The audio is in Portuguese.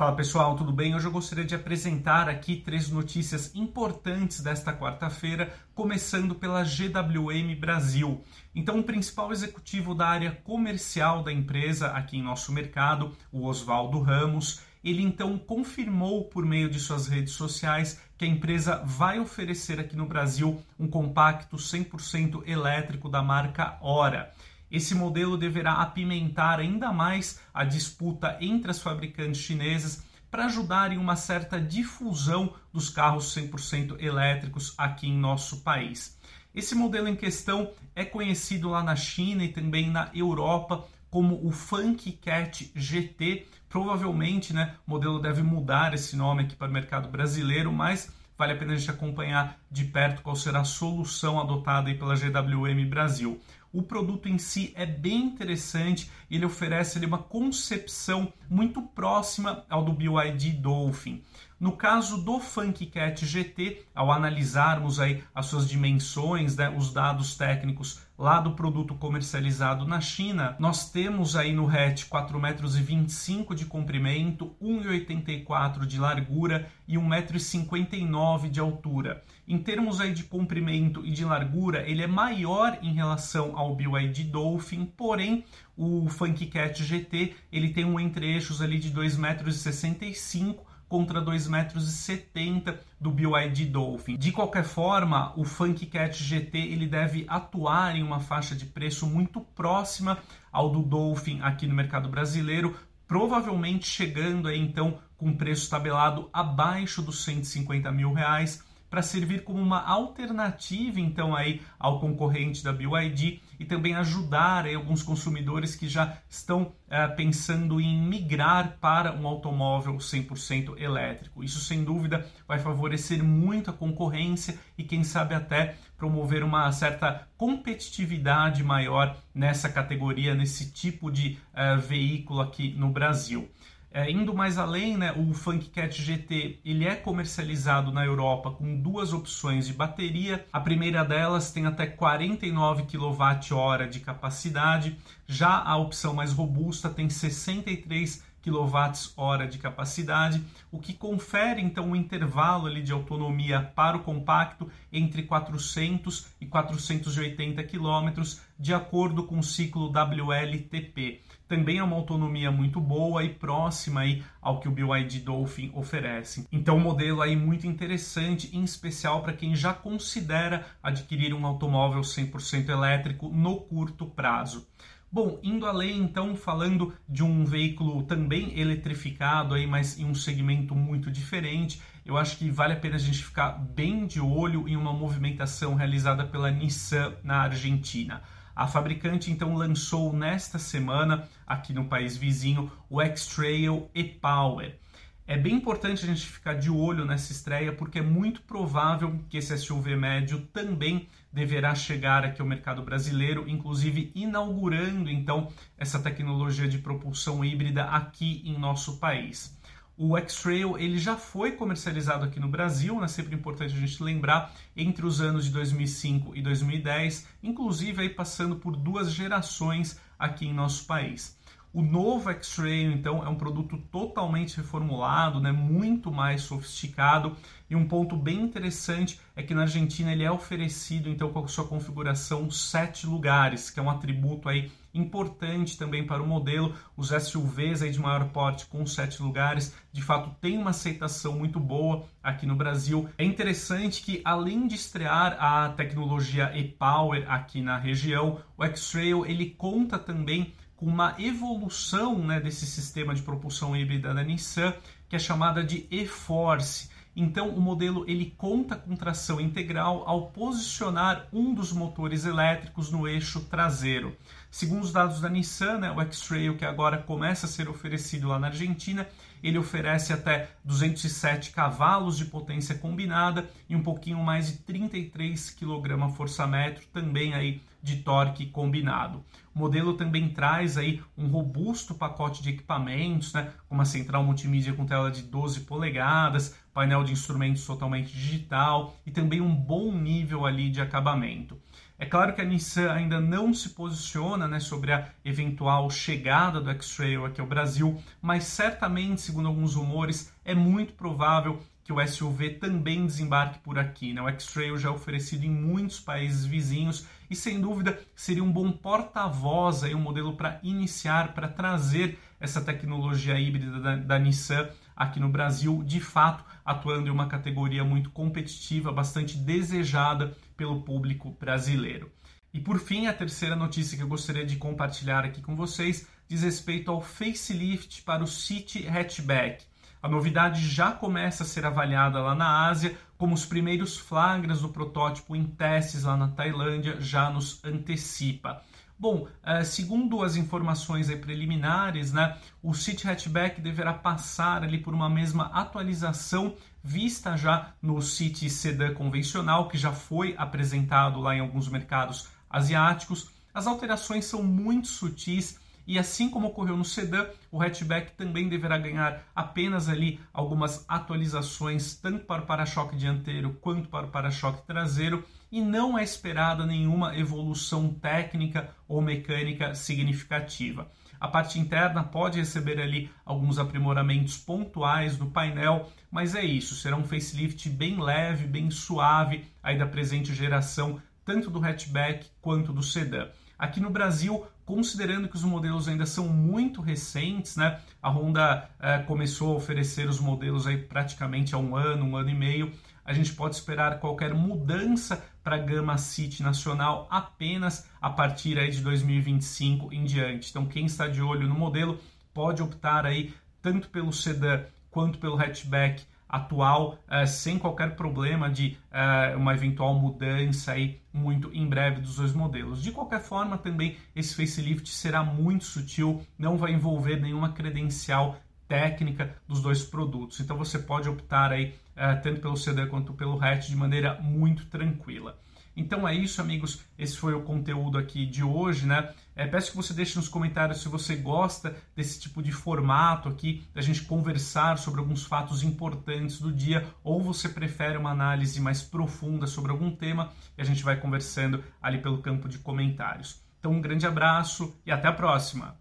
Fala pessoal, tudo bem? Hoje eu gostaria de apresentar aqui três notícias importantes desta quarta-feira, começando pela GWM Brasil. Então, o principal executivo da área comercial da empresa aqui em nosso mercado, o Oswaldo Ramos, ele então confirmou por meio de suas redes sociais que a empresa vai oferecer aqui no Brasil um compacto 100% elétrico da marca Hora. Esse modelo deverá apimentar ainda mais a disputa entre as fabricantes chinesas para ajudar em uma certa difusão dos carros 100% elétricos aqui em nosso país. Esse modelo em questão é conhecido lá na China e também na Europa como o Funk Cat GT. Provavelmente, né, o modelo deve mudar esse nome aqui para o mercado brasileiro, mas vale a pena a gente acompanhar de perto qual será a solução adotada aí pela GWM Brasil. O produto em si é bem interessante, ele oferece ali, uma concepção muito próxima ao do BYD Dolphin. No caso do FunkCat GT, ao analisarmos aí as suas dimensões, né, os dados técnicos lá do produto comercializado na China, nós temos aí no hatch 4,25 metros de comprimento, 1,84 de largura e 1,59m de altura. Em termos aí de comprimento e de largura, ele é maior em relação ao BYD Dolphin, porém o FunkCat GT ele tem um entre-eixos ali de 2,65 metros contra 2,70 metros do BYD Dolphin. De qualquer forma, o Funk Cat GT ele deve atuar em uma faixa de preço muito próxima ao do Dolphin aqui no mercado brasileiro, provavelmente chegando aí então com preço tabelado abaixo dos 150 mil reais para servir como uma alternativa então aí ao concorrente da BYD e também ajudar aí, alguns consumidores que já estão é, pensando em migrar para um automóvel 100% elétrico. Isso sem dúvida vai favorecer muito a concorrência e quem sabe até promover uma certa competitividade maior nessa categoria, nesse tipo de uh, veículo aqui no Brasil. É, indo mais além, né, o FunkCat GT ele é comercializado na Europa com duas opções de bateria. A primeira delas tem até 49 kWh de capacidade, já a opção mais robusta tem 63 kWh de capacidade, o que confere então um intervalo ali de autonomia para o compacto entre 400 e 480 km, de acordo com o ciclo WLTP. Também é uma autonomia muito boa e próxima aí ao que o BYD Dolphin oferece. Então, um modelo aí muito interessante, em especial para quem já considera adquirir um automóvel 100% elétrico no curto prazo. Bom, indo além então, falando de um veículo também eletrificado aí, mas em um segmento muito diferente, eu acho que vale a pena a gente ficar bem de olho em uma movimentação realizada pela Nissan na Argentina. A fabricante então lançou nesta semana, aqui no país vizinho, o X-Trail e-Power. É bem importante a gente ficar de olho nessa estreia porque é muito provável que esse SUV médio também deverá chegar aqui ao mercado brasileiro, inclusive inaugurando então essa tecnologia de propulsão híbrida aqui em nosso país. O X-Trail ele já foi comercializado aqui no Brasil, né? sempre importante a gente lembrar, entre os anos de 2005 e 2010, inclusive aí passando por duas gerações aqui em nosso país. O novo X-Trail, então, é um produto totalmente reformulado, né, muito mais sofisticado. E um ponto bem interessante é que na Argentina ele é oferecido, então, com a sua configuração sete lugares, que é um atributo aí importante também para o modelo. Os SUVs aí de maior porte com sete lugares, de fato, tem uma aceitação muito boa aqui no Brasil. É interessante que, além de estrear a tecnologia e-Power aqui na região, o X-Trail ele conta também com uma evolução né, desse sistema de propulsão híbrida da Nissan, que é chamada de e-Force. Então, o modelo ele conta com tração integral ao posicionar um dos motores elétricos no eixo traseiro. Segundo os dados da Nissan, né, o X-Trail, que agora começa a ser oferecido lá na Argentina, ele oferece até 207 cavalos de potência combinada e um pouquinho mais de 33 kgfm, também aí de torque combinado. O modelo também traz aí um robusto pacote de equipamentos, né, uma central multimídia com tela de 12 polegadas, painel de instrumentos totalmente digital e também um bom nível ali de acabamento. É claro que a Nissan ainda não se posiciona né, sobre a eventual chegada do X-Trail aqui ao Brasil, mas certamente, segundo alguns rumores, é muito provável que o SUV também desembarque por aqui. Né? O X-Trail já é oferecido em muitos países vizinhos e, sem dúvida, seria um bom porta-voz, um modelo para iniciar, para trazer essa tecnologia híbrida da, da Nissan aqui no Brasil, de fato, atuando em uma categoria muito competitiva, bastante desejada pelo público brasileiro. E por fim, a terceira notícia que eu gostaria de compartilhar aqui com vocês diz respeito ao facelift para o City Hatchback. A novidade já começa a ser avaliada lá na Ásia, como os primeiros flagras do protótipo em testes lá na Tailândia já nos antecipa. Bom, eh, segundo as informações preliminares, né, o City Hatchback deverá passar ali por uma mesma atualização vista já no City Sedan convencional, que já foi apresentado lá em alguns mercados asiáticos. As alterações são muito sutis e assim como ocorreu no sedã, o hatchback também deverá ganhar apenas ali algumas atualizações tanto para o para-choque dianteiro quanto para o para-choque traseiro e não é esperada nenhuma evolução técnica ou mecânica significativa. A parte interna pode receber ali alguns aprimoramentos pontuais do painel, mas é isso, será um facelift bem leve, bem suave aí da presente geração, tanto do hatchback quanto do sedã. Aqui no Brasil, considerando que os modelos ainda são muito recentes, né? A Honda eh, começou a oferecer os modelos aí praticamente há um ano, um ano e meio a gente pode esperar qualquer mudança para a gama City nacional apenas a partir aí de 2025 em diante. Então, quem está de olho no modelo pode optar aí tanto pelo sedã quanto pelo hatchback atual, uh, sem qualquer problema de uh, uma eventual mudança aí muito em breve dos dois modelos. De qualquer forma, também esse facelift será muito sutil, não vai envolver nenhuma credencial técnica dos dois produtos. Então você pode optar aí uh, tanto pelo CD quanto pelo hatch de maneira muito tranquila. Então é isso, amigos. Esse foi o conteúdo aqui de hoje, né? É, peço que você deixe nos comentários se você gosta desse tipo de formato aqui, da gente conversar sobre alguns fatos importantes do dia, ou você prefere uma análise mais profunda sobre algum tema e a gente vai conversando ali pelo campo de comentários. Então, um grande abraço e até a próxima!